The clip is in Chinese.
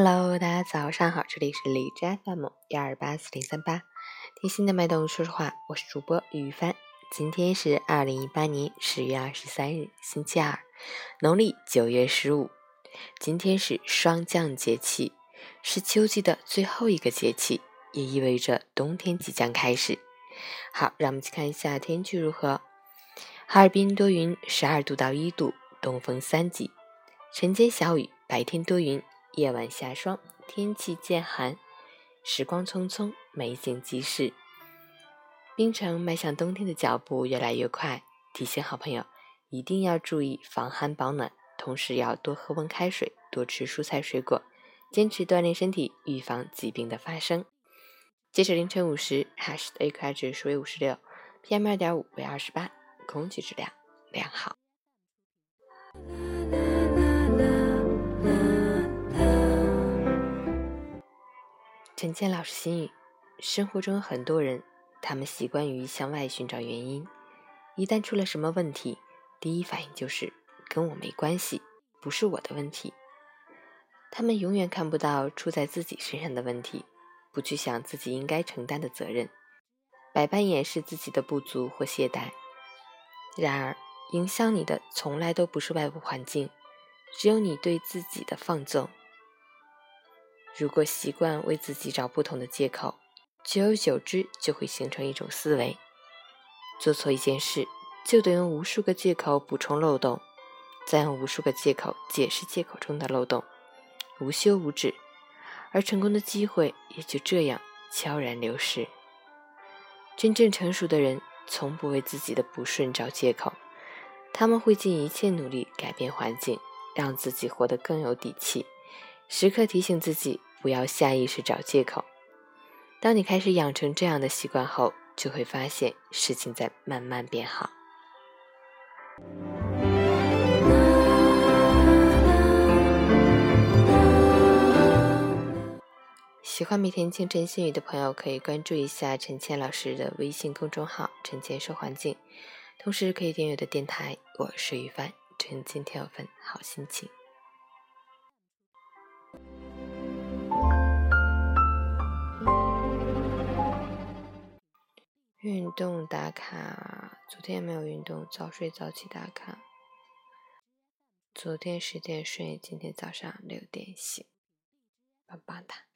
Hello，大家早上好，这里是荔枝 FM 幺二八四零三八，贴心的脉动，说实话，我是主播于帆。今天是二零一八年十月二十三日，星期二，农历九月十五。今天是霜降节气，是秋季的最后一个节气，也意味着冬天即将开始。好，让我们去看一下天气如何。哈尔滨多云，十二度到一度，东风三级，晨间小雨，白天多云。夜晚下霜，天气渐寒，时光匆匆，美景即逝。冰城迈向冬天的脚步越来越快，提醒好朋友一定要注意防寒保暖，同时要多喝温开水，多吃蔬菜水果，坚持锻炼身体，预防疾病的发生。截止凌晨五时，哈市的 AQI 指数为五十六，PM 二点五为二十八，空气质量良好。陈倩老师心语：生活中很多人，他们习惯于向外寻找原因，一旦出了什么问题，第一反应就是跟我没关系，不是我的问题。他们永远看不到出在自己身上的问题，不去想自己应该承担的责任，百般掩饰自己的不足或懈怠。然而，影响你的从来都不是外部环境，只有你对自己的放纵。如果习惯为自己找不同的借口，久而久之就会形成一种思维：做错一件事，就得用无数个借口补充漏洞，再用无数个借口解释借口中的漏洞，无休无止，而成功的机会也就这样悄然流逝。真正成熟的人，从不为自己的不顺找借口，他们会尽一切努力改变环境，让自己活得更有底气，时刻提醒自己。不要下意识找借口。当你开始养成这样的习惯后，就会发现事情在慢慢变好。喜欢每天清晨心语的朋友，可以关注一下陈倩老师的微信公众号“陈倩说环境”，同时可以订阅我的电台。我是于帆，祝你今天有份好心情。运动打卡，昨天没有运动，早睡早起打卡。昨天十点睡，今天早上六点醒，棒棒哒。